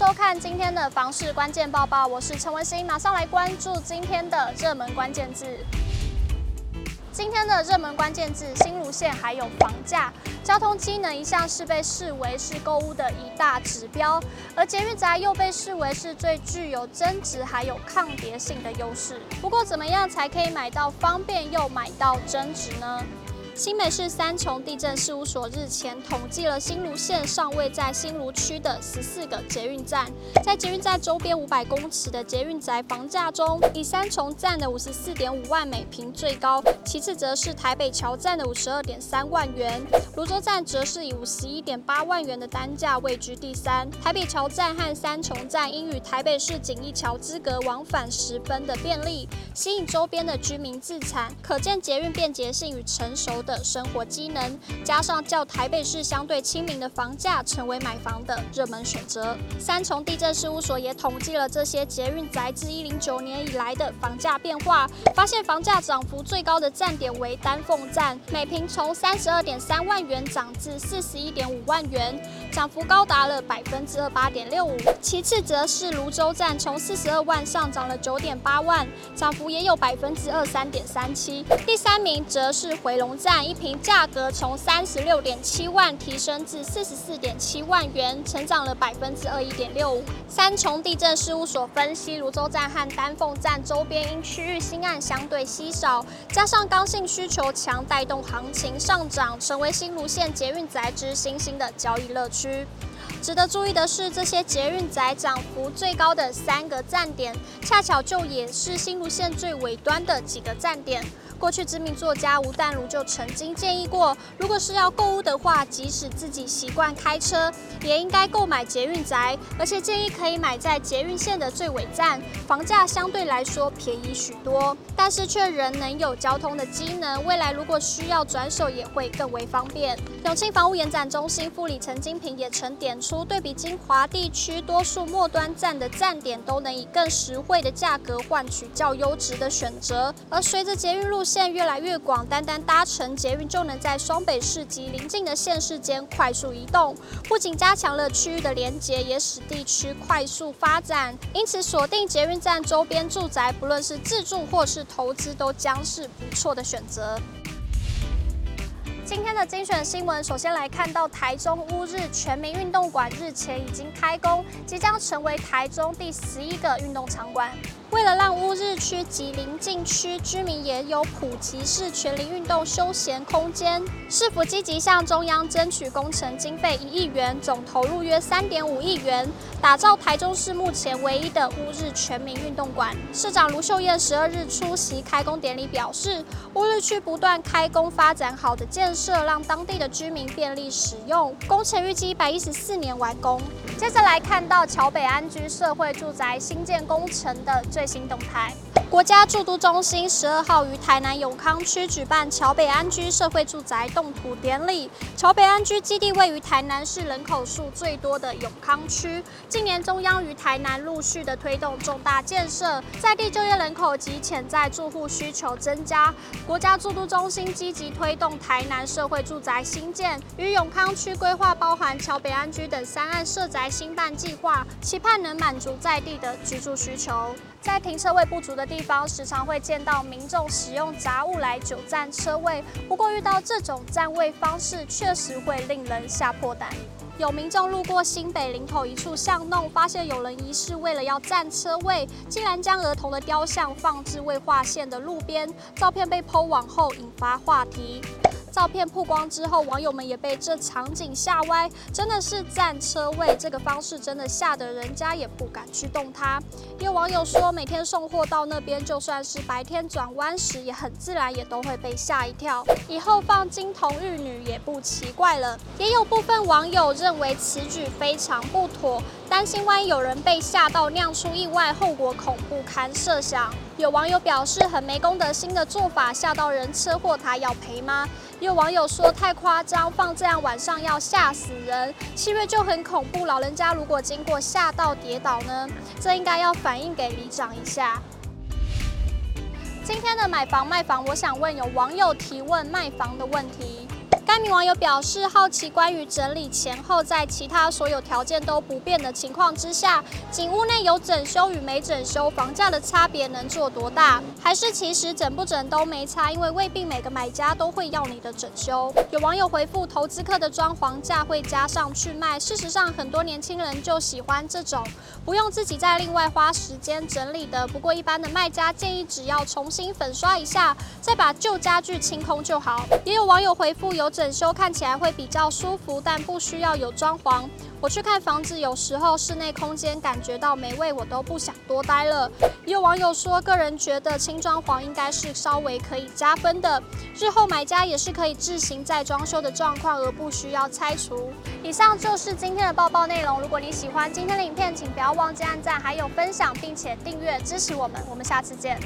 收看今天的房市关键报报，我是陈文心，马上来关注今天的热门关键字。今天的热门关键字：新芦线还有房价。交通机能一向是被视为是购物的一大指标，而捷运宅又被视为是最具有增值还有抗跌性的优势。不过，怎么样才可以买到方便又买到增值呢？新北市三重地震事务所日前统计了新芦线尚未在新芦区的十四个捷运站，在捷运站周边五百公尺的捷运宅房价中，以三重站的五十四点五万每坪最高，其次则是台北桥站的五十二点三万元，芦洲站则是以五十一点八万元的单价位居第三。台北桥站和三重站因与台北市景义桥之隔，往返十分的便利，吸引周边的居民自产，可见捷运便捷性与成熟的。的生活机能，加上较台北市相对亲民的房价，成为买房的热门选择。三重地震事务所也统计了这些捷运宅自一零九年以来的房价变化，发现房价涨幅最高的站点为丹凤站，每平从三十二点三万元涨至四十一点五万元，涨幅高达了百分之二八点六五。其次则是泸州站，从四十二万上涨了九点八万，涨幅也有百分之二三点三七。第三名则是回龙站。一瓶价格从三十六点七万提升至四十四点七万元，成长了百分之二一点六五。三重地震事务所分析，泸州站和丹凤站周边因区域新案相对稀少，加上刚性需求强，带动行情上涨，成为新芦线捷运宅之新兴的交易乐值得注意的是，这些捷运载涨幅最高的三个站点，恰巧就也是新路线最尾端的几个站点。过去知名作家吴淡如就曾经建议过，如果是要购物的话，即使自己习惯开车，也应该购买捷运宅，而且建议可以买在捷运线的最尾站，房价相对来说便宜许多，但是却仍能有交通的机能，未来如果需要转手也会更为方便。永庆房屋延展中心副理陈金平也曾点出，对比精华地区多数末端站的站点，都能以更实惠的价格换取较优质的选择，而随着捷运路线越来越广，单单搭乘捷运就能在双北市及邻近的县市间快速移动，不仅加强了区域的连结，也使地区快速发展。因此，锁定捷运站周边住宅，不论是自住或是投资，都将是不错的选择。今天的精选新闻，首先来看到台中乌日全民运动馆日前已经开工，即将成为台中第十一个运动场馆。为了让乌日区及邻近区居民也有普及式全龄运动休闲空间，市府积极向中央争取工程经费一亿元，总投入约三点五亿元，打造台中市目前唯一的乌日全民运动馆。市长卢秀燕十二日出席开工典礼，表示，乌日区不断开工发展好的建设，让当地的居民便利使用。工程预计一百一十四年完工。接着来看到桥北安居社会住宅新建工程的最新动态。国家住都中心十二号于台南永康区举办桥北安居社会住宅动土典礼。桥北安居基地位于台南市人口数最多的永康区。近年中央于台南陆续的推动重大建设，在地就业人口及潜在住户需求增加，国家住都中心积极推动台南社会住宅新建，与永康区规划包含桥北安居等三案社宅兴办计划，期盼能满足在地的居住需求。在停车位不足的地方，时常会见到民众使用杂物来久占车位。不过，遇到这种占位方式，确实会令人吓破胆。有民众路过新北林口一处巷弄，发现有人疑似为了要占车位，竟然将儿童的雕像放置未划线的路边。照片被 PO 网后，引发话题。照片曝光之后，网友们也被这场景吓歪。真的是占车位这个方式，真的吓得人家也不敢去动它。有网友说，每天送货到那边，就算是白天转弯时，也很自然，也都会被吓一跳。以后放金童玉女也不奇怪了。也有部分网友认认为此举非常不妥，担心万一有人被吓到酿出意外，后果恐不堪设想。有网友表示，很没公德心的做法，吓到人车祸，他要赔吗？有网友说太夸张，放这样晚上要吓死人。七月就很恐怖，老人家如果经过吓到跌倒呢？这应该要反映给里长一下。今天的买房卖房，我想问有网友提问卖房的问题。该名网友表示，好奇关于整理前后，在其他所有条件都不变的情况之下，仅屋内有整修与没整修，房价的差别能做多大？还是其实整不整都没差，因为未必每个买家都会要你的整修。有网友回复，投资客的装潢价会加上去卖。事实上，很多年轻人就喜欢这种不用自己再另外花时间整理的。不过，一般的卖家建议只要重新粉刷一下，再把旧家具清空就好。也有网友回复，有整修看起来会比较舒服，但不需要有装潢。我去看房子，有时候室内空间感觉到没味，我都不想多待了。也有网友说，个人觉得轻装潢应该是稍微可以加分的，日后买家也是可以自行再装修的状况，而不需要拆除。以上就是今天的报报内容。如果你喜欢今天的影片，请不要忘记按赞，还有分享，并且订阅支持我们。我们下次见。